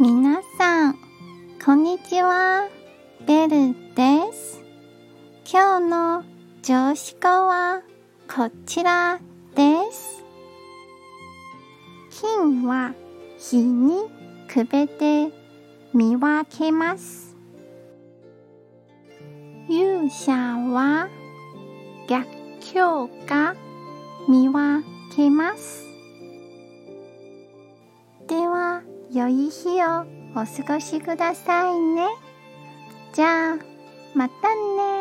皆さん、こんにちは。ベルです。今日の上司語はこちらです。金は日にくべて見分けます。勇者は逆境が見分けます。良い日をお過ごしくださいね。じゃあ、またね